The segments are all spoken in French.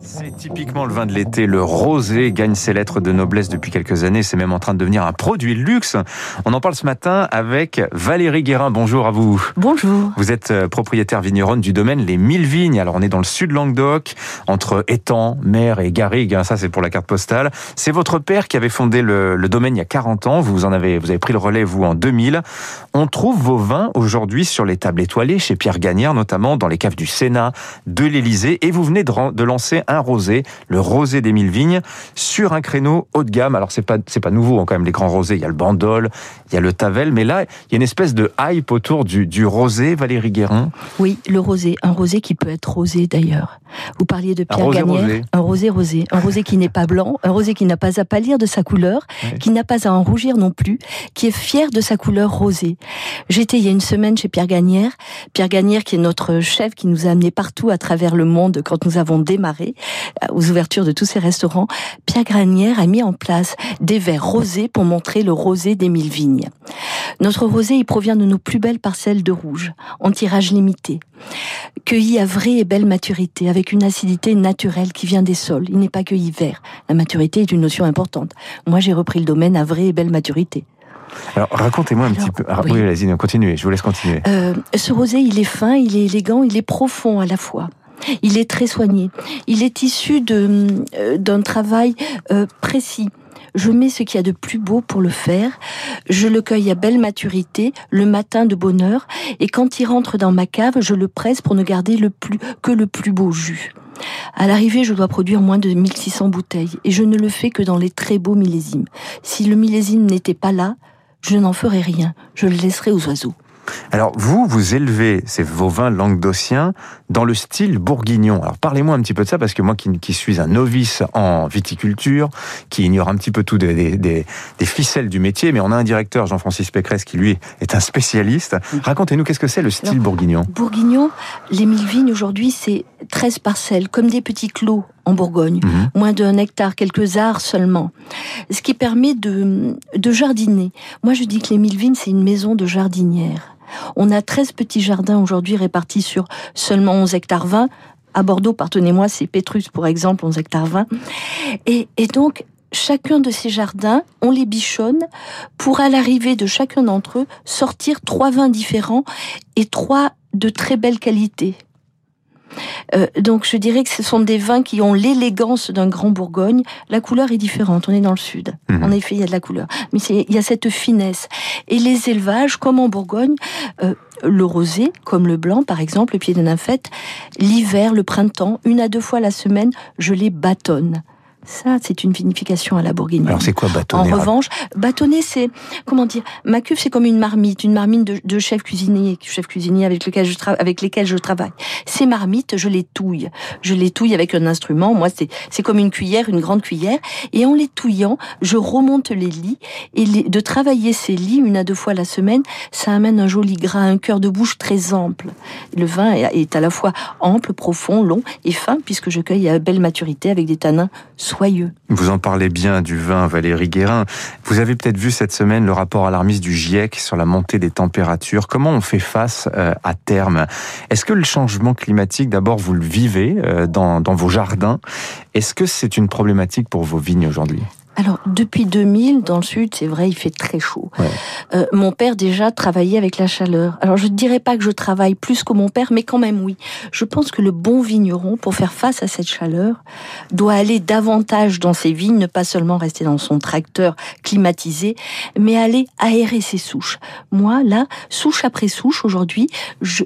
C'est typiquement le vin de l'été. Le rosé gagne ses lettres de noblesse depuis quelques années. C'est même en train de devenir un produit de luxe. On en parle ce matin avec Valérie Guérin. Bonjour à vous. Bonjour. Vous êtes euh, propriétaire vigneronne du domaine Les Mille Vignes. Alors on est dans le sud Languedoc, entre étang, mer et garrigue. Hein, ça c'est pour la carte postale. C'est votre père qui avait fondé le, le, domaine il y a 40 ans. Vous en avez, vous avez pris le relais vous en 2000. On trouve vos vins aujourd'hui sur les tables étoilées chez Pierre Gagnère, notamment dans les caves du Sénat, de l'Élysée. Et vous venez de, de lancer un rosé, le rosé des mille vignes, sur un créneau haut de gamme. Alors c'est pas c'est pas nouveau hein, quand même les grands rosés. Il y a le Bandol, il y a le Tavel, mais là il y a une espèce de hype autour du, du rosé. Valérie Guérin. Oui, le rosé, un rosé qui peut être rosé d'ailleurs. Vous parliez de Pierre un rosé Gagnère, un rosé rosé, un rosé qui n'est pas blanc, un rosé qui n'a pas à pâlir de sa couleur, oui. qui n'a pas à en rougir non plus, qui est fier de sa couleur rosée. J'étais il y a une semaine chez Pierre Gagnère, Pierre Gagnère qui est notre chef qui nous a amenés partout à travers le monde quand nous avons démarré aux ouvertures de tous ces restaurants, Pierre Granière a mis en place des verres rosés pour montrer le rosé des mille vignes. Notre rosé, il provient de nos plus belles parcelles de rouge, en tirage limité, cueilli à vraie et belle maturité, avec une acidité naturelle qui vient des sols. Il n'est pas cueilli vert. La maturité est une notion importante. Moi, j'ai repris le domaine à vraie et belle maturité. Alors racontez-moi un Alors, petit peu. Ah, oui, oui vas-y, continuez. Je vous laisse continuer. Euh, ce rosé, il est fin, il est élégant, il est profond à la fois. Il est très soigné. Il est issu euh, d'un travail euh, précis. Je mets ce qu'il y a de plus beau pour le faire. Je le cueille à belle maturité, le matin de bonne heure, et quand il rentre dans ma cave, je le presse pour ne garder que le plus beau jus. À l'arrivée, je dois produire moins de 1600 bouteilles, et je ne le fais que dans les très beaux millésimes. Si le millésime n'était pas là, je n'en ferai rien. Je le laisserai aux oiseaux. Alors vous, vous élevez ces vos vins languedociens dans le style bourguignon. Alors parlez-moi un petit peu de ça parce que moi qui, qui, suis un novice en viticulture, qui ignore un petit peu tout des, des, des, des ficelles du métier, mais on a un directeur, Jean-Francis Pécresse, qui lui est un spécialiste. Racontez-nous qu'est-ce que c'est le style Alors, bourguignon? Bourguignon, les mille vignes aujourd'hui, c'est 13 parcelles, comme des petits clos en Bourgogne, mmh. moins d'un hectare, quelques arts seulement. Ce qui permet de, de jardiner. Moi, je dis que les mille vignes, c'est une maison de jardinière. On a 13 petits jardins aujourd'hui répartis sur seulement 11 hectares 20. À Bordeaux, pardonnez-moi, c'est Pétrus, pour exemple, 11 hectares 20. Et, et donc, chacun de ces jardins, on les bichonne pour, à l'arrivée de chacun d'entre eux, sortir trois vins différents et trois de très belle qualité. Euh, donc je dirais que ce sont des vins qui ont l'élégance d'un grand Bourgogne. La couleur est différente, on est dans le sud. Mmh. En effet, il y a de la couleur. Mais il y a cette finesse. Et les élevages, comme en Bourgogne, euh, le rosé, comme le blanc par exemple, le pied de nymphette, l'hiver, le printemps, une à deux fois la semaine, je les bâtonne. Ça, c'est une vinification à la bourguignonne. Alors, c'est quoi bâtonner En revanche, bâtonner, c'est, comment dire, ma cuve, c'est comme une marmite, une marmite de, de chef cuisinier, chef cuisinier avec, lequel je avec lesquels je travaille. Ces marmites, je les touille. Je les touille avec un instrument. Moi, c'est, c'est comme une cuillère, une grande cuillère. Et en les touillant, je remonte les lits. Et les, de travailler ces lits une à deux fois la semaine, ça amène un joli gras, un cœur de bouche très ample. Le vin est à la fois ample, profond, long et fin, puisque je cueille à belle maturité avec des tanins Vous en parlez bien du vin, Valérie Guérin. Vous avez peut-être vu cette semaine le rapport alarmiste du GIEC sur la montée des températures. Comment on fait face euh, à terme? Est-ce que le changement climatique, d'abord, vous le vivez euh, dans vos jardins? Est-ce que c'est une problématique pour vos vignes aujourd'hui? Alors, depuis 2000, dans le sud, c'est vrai, il fait très chaud. Ouais. Euh, mon père, déjà, travaillait avec la chaleur. Alors, je ne dirais pas que je travaille plus que mon père, mais quand même, oui. Je pense que le bon vigneron, pour faire face à cette chaleur, doit aller davantage dans ses vignes, ne pas seulement rester dans son tracteur climatisé, mais aller aérer ses souches. Moi, là, souche après souche, aujourd'hui,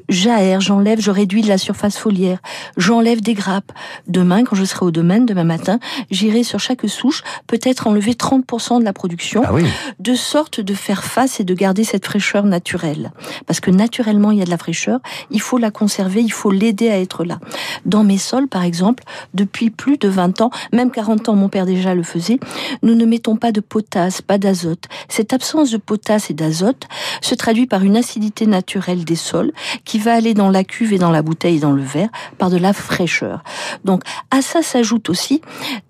j'aère, j'enlève, je réduis de la surface foliaire, j'enlève des grappes. Demain, quand je serai au domaine, demain matin, j'irai sur chaque souche, peut-être enlever 30% de la production, ah oui. de sorte de faire face et de garder cette fraîcheur naturelle. Parce que naturellement, il y a de la fraîcheur, il faut la conserver, il faut l'aider à être là. Dans mes sols, par exemple, depuis plus de 20 ans, même 40 ans, mon père déjà le faisait, nous ne mettons pas de potasse, pas d'azote. Cette absence de potasse et d'azote se traduit par une acidité naturelle des sols qui va aller dans la cuve et dans la bouteille et dans le verre par de la fraîcheur. Donc, à ça s'ajoute aussi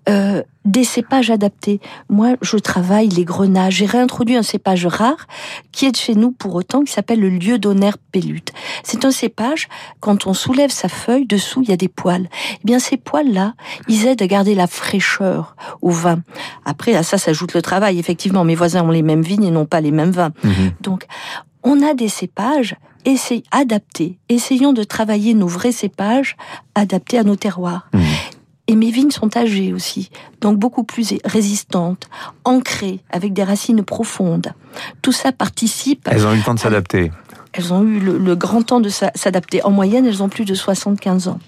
euh, des cépages adaptés. Moi, je travaille les grenages. J'ai réintroduit un cépage rare qui est de chez nous pour autant, qui s'appelle le lieu d'honneur pélute. C'est un cépage, quand on soulève sa feuille, dessous, il y a des poils. Eh bien, ces poils-là, ils aident à garder la fraîcheur au vin. Après, à ça s'ajoute le travail. Effectivement, mes voisins ont les mêmes vignes et n'ont pas les mêmes vins. Mhm. Donc, on a des cépages essayons adaptés. Essayons de travailler nos vrais cépages adaptés à nos terroirs. Mhm. Et mes vignes sont âgées aussi, donc beaucoup plus résistantes, ancrées, avec des racines profondes. Tout ça participe. Elles ont eu le temps de s'adapter. Elles ont eu le, grand temps de s'adapter. En moyenne, elles ont plus de 75 ans.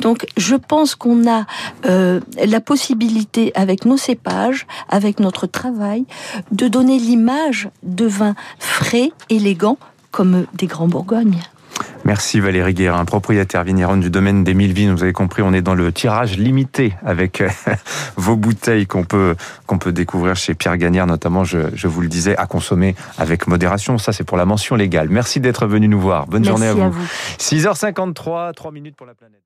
Donc, je pense qu'on a euh, la possibilité, avec nos cépages, avec notre travail, de donner l'image de vins frais, élégants, comme des grands Bourgognes. Merci Valérie Guérin, propriétaire vigneronne du domaine des mille vignes. Vous avez compris, on est dans le tirage limité avec euh, vos bouteilles qu'on peut, qu'on peut découvrir chez Pierre Gagnère, notamment, je, je, vous le disais, à consommer avec modération. Ça, c'est pour la mention légale. Merci d'être venu nous voir. Bonne journée à vous. à vous. 6h53, 3 minutes pour la planète.